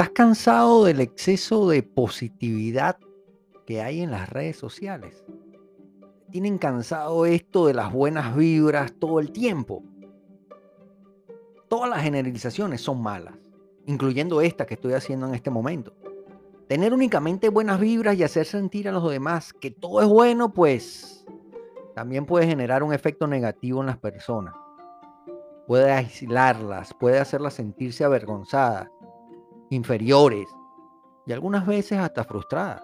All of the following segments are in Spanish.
¿Estás cansado del exceso de positividad que hay en las redes sociales? ¿Tienen cansado esto de las buenas vibras todo el tiempo? Todas las generalizaciones son malas, incluyendo esta que estoy haciendo en este momento. Tener únicamente buenas vibras y hacer sentir a los demás que todo es bueno, pues también puede generar un efecto negativo en las personas. Puede aislarlas, puede hacerlas sentirse avergonzadas, inferiores y algunas veces hasta frustradas.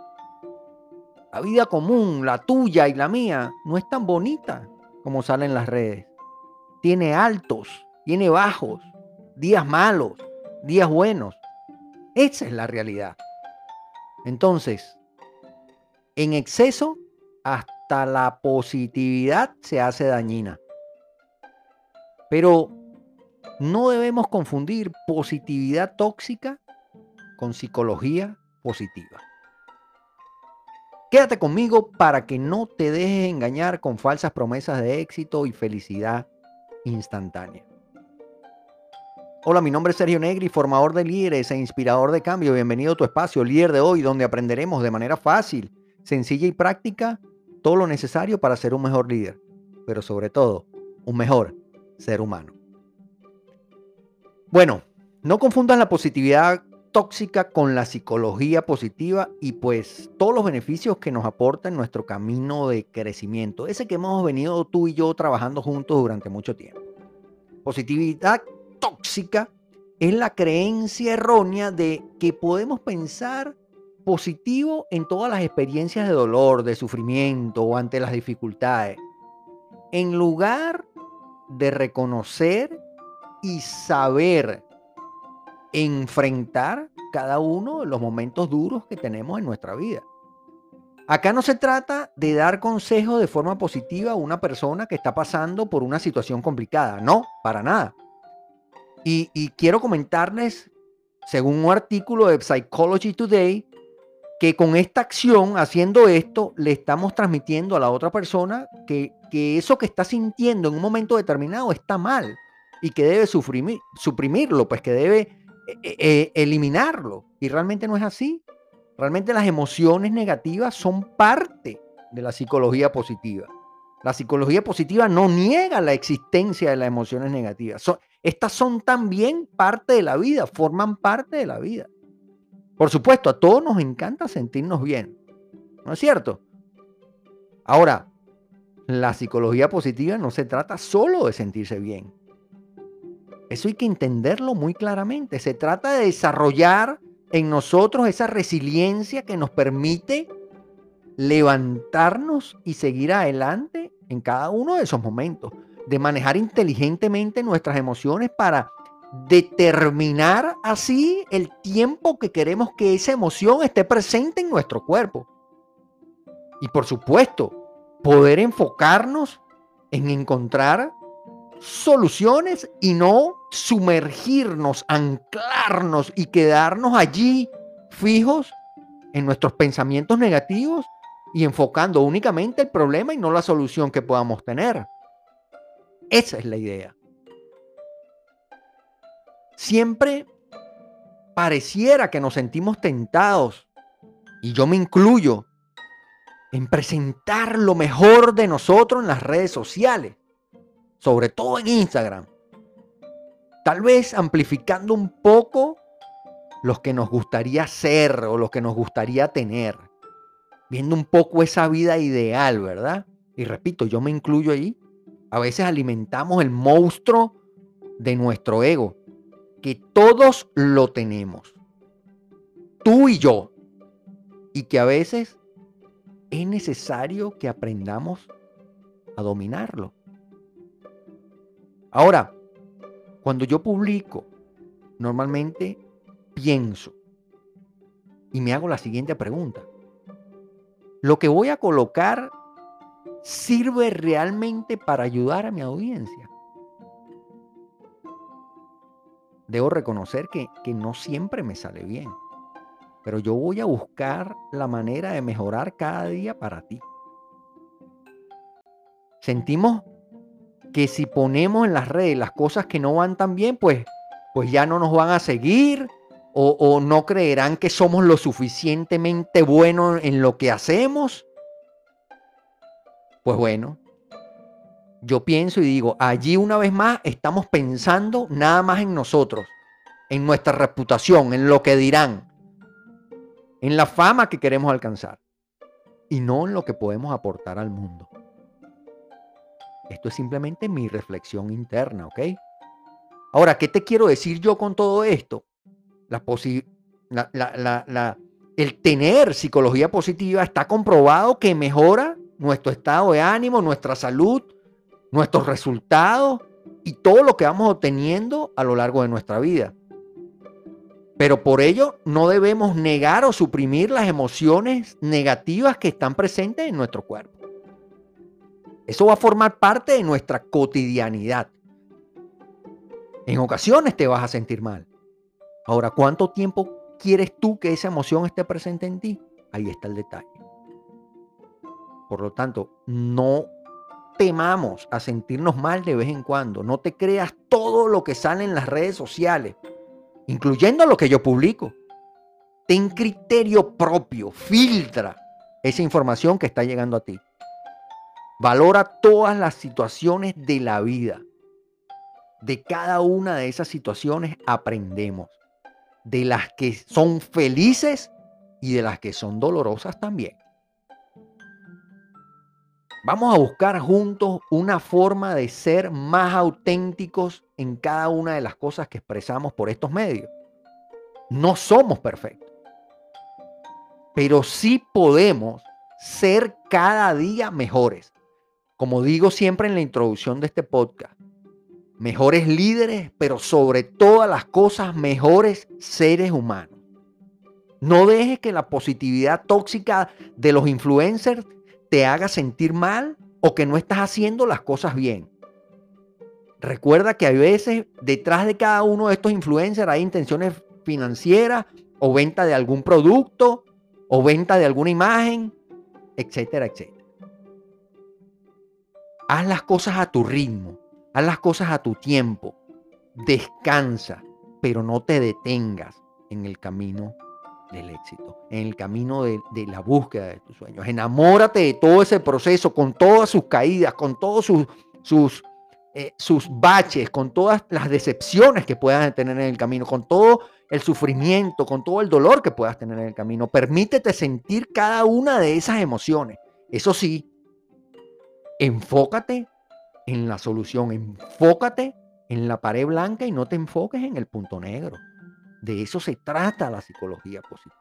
La vida común, la tuya y la mía, no es tan bonita como sale en las redes. Tiene altos, tiene bajos, días malos, días buenos. Esa es la realidad. Entonces, en exceso, hasta la positividad se hace dañina. Pero no debemos confundir positividad tóxica con psicología positiva. Quédate conmigo para que no te dejes engañar con falsas promesas de éxito y felicidad instantánea. Hola, mi nombre es Sergio Negri, formador de líderes e inspirador de cambio. Bienvenido a tu espacio, líder de hoy, donde aprenderemos de manera fácil, sencilla y práctica todo lo necesario para ser un mejor líder, pero sobre todo, un mejor ser humano. Bueno, no confundan la positividad tóxica con la psicología positiva y pues todos los beneficios que nos aporta en nuestro camino de crecimiento, ese que hemos venido tú y yo trabajando juntos durante mucho tiempo. Positividad tóxica es la creencia errónea de que podemos pensar positivo en todas las experiencias de dolor, de sufrimiento o ante las dificultades, en lugar de reconocer y saber enfrentar cada uno de los momentos duros que tenemos en nuestra vida. Acá no se trata de dar consejos de forma positiva a una persona que está pasando por una situación complicada, no, para nada. Y, quiero comentarles, según un artículo de Psychology Today, que con esta acción, haciendo esto, le estamos transmitiendo a la otra persona que, eso que está sintiendo en un momento determinado está mal y que debe suprimirlo, pues que debe eh, eh, eliminarlo. Y realmente no es así. Realmente las emociones negativas son parte de la psicología positiva. La psicología positiva no niega la existencia de las emociones negativas. estas son también parte de la vida, forman parte de la vida. Por supuesto, a todos nos encanta sentirnos bien. ¿No es cierto? Ahora, la psicología positiva no se trata solo de sentirse bien. Eso hay que entenderlo muy claramente. Se trata de desarrollar en nosotros esa resiliencia que nos permite levantarnos y seguir adelante en cada uno de esos momentos, de manejar inteligentemente nuestras emociones para determinar así el tiempo que queremos que esa emoción esté presente en nuestro cuerpo. Y por supuesto, poder enfocarnos en encontrar soluciones y no sumergirnos, anclarnos y quedarnos allí fijos en nuestros pensamientos negativos y enfocando únicamente el problema y no la solución que podamos tener. Esa es la idea. Siempre pareciera que nos sentimos tentados, y yo me incluyo, en presentar lo mejor de nosotros en las redes sociales, sobre todo en Instagram. Tal vez amplificando un poco los que nos gustaría ser o los que nos gustaría tener viendo un poco esa vida ideal, ¿verdad? Y repito, yo me incluyo ahí. A veces alimentamos el monstruo de nuestro ego, que todos lo tenemos. Tú y yo. Y que a veces es necesario que aprendamos a dominarlo. Ahora, cuando yo publico, normalmente pienso y me hago la siguiente pregunta lo que voy a colocar sirve realmente para ayudar a mi audiencia. Debo reconocer que, no siempre me sale bien, pero yo voy a buscar la manera de mejorar cada día para ti. Sentimos que si ponemos en las redes las cosas que no van tan bien, pues, pues ya no nos van a seguir o, no creerán que somos lo suficientemente buenos en lo que hacemos. Pues bueno, yo pienso y digo, allí una vez más estamos pensando nada más en nosotros, en nuestra reputación, en lo que dirán, en la fama que queremos alcanzar y no en lo que podemos aportar al mundo. Esto es simplemente mi reflexión interna, ¿ok? Ahora, ¿qué te quiero decir yo con todo esto? La, el tener psicología positiva está comprobado que mejora nuestro estado de ánimo, nuestra salud, nuestros resultados y todo lo que vamos obteniendo a lo largo de nuestra vida. Pero por ello no debemos negar o suprimir las emociones negativas que están presentes en nuestro cuerpo. Eso va a formar parte de nuestra cotidianidad. En ocasiones te vas a sentir mal. Ahora, ¿cuánto tiempo quieres tú que esa emoción esté presente en ti? Ahí está el detalle. Por lo tanto, no temamos a sentirnos mal de vez en cuando. No te creas todo lo que sale en las redes sociales incluyendo lo que yo publico. Ten criterio propio, filtra esa información que está llegando a ti. Valora todas las situaciones de la vida. De cada una de esas situaciones aprendemos. De las que son felices y de las que son dolorosas también. Vamos a buscar juntos una forma de ser más auténticos en cada una de las cosas que expresamos por estos medios. No somos perfectos, pero sí podemos ser cada día mejores. Como digo siempre en la introducción de este podcast, mejores líderes, pero sobre todas las cosas, mejores seres humanos. No dejes que la positividad tóxica de los influencers te haga sentir mal o que no estás haciendo las cosas bien. Recuerda que hay veces detrás de cada uno de estos influencers hay intenciones financieras o venta de algún producto o venta de alguna imagen, etcétera, etcétera. Haz las cosas a tu ritmo, haz las cosas a tu tiempo, descansa, pero no te detengas en el camino del éxito, en el camino de, la búsqueda de tus sueños. Enamórate de todo ese proceso, con todas sus caídas, con todos sus, eh, sus baches, con todas las decepciones que puedas tener en el camino, con todo el sufrimiento, con todo el dolor que puedas tener en el camino. Permítete sentir cada una de esas emociones. Eso sí, enfócate en la solución, enfócate en la pared blanca y no te enfoques en el punto negro. De eso se trata la psicología positiva.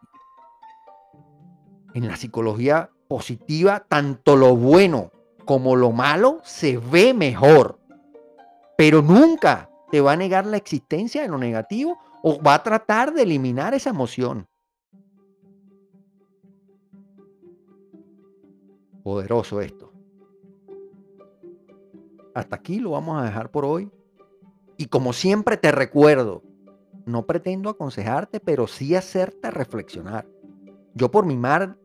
En la psicología positiva, tanto lo bueno como lo malo se ve mejor, pero nunca te va a negar la existencia de lo negativo o va a tratar de eliminar esa emoción. Poderoso esto. Hasta aquí lo vamos a dejar por hoy. Y como siempre te recuerdo, no pretendo aconsejarte, pero sí hacerte reflexionar. Yo por mi mar,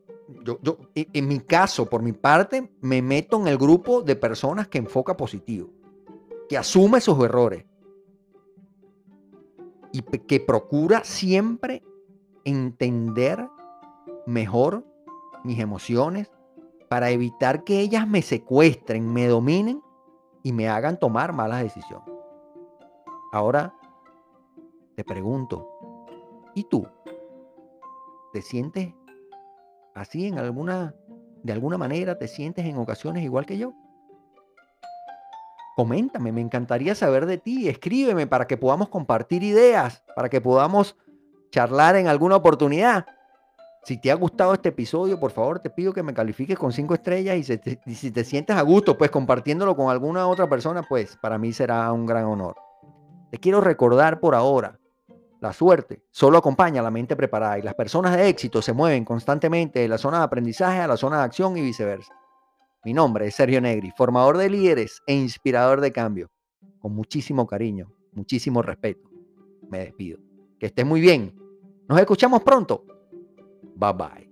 yo, yo, en mi caso, por mi parte, me meto en el grupo de personas que enfoca positivo, que asume sus errores y que procura siempre entender mejor mis emociones para evitar que ellas me secuestren, me dominen y me hagan tomar malas decisiones. Ahora te pregunto, ¿y tú? ¿Te sientes así en alguna, de alguna manera, te sientes en ocasiones igual que yo? Coméntame, me encantaría saber de ti, escríbeme para que podamos compartir ideas, para que podamos charlar en alguna oportunidad. Si te ha gustado este episodio, por favor, te pido que me califiques con cinco estrellas y, y si te sientes a gusto, pues compartiéndolo con alguna otra persona, pues para mí será un gran honor. Te quiero recordar por ahora la suerte solo acompaña a la mente preparada y las personas de éxito se mueven constantemente de la zona de aprendizaje a la zona de acción y viceversa. Mi nombre es Sergio Negri, formador de líderes e inspirador de cambio. Con muchísimo cariño, muchísimo respeto. Me despido. Que estés muy bien. Nos escuchamos pronto. Bye bye.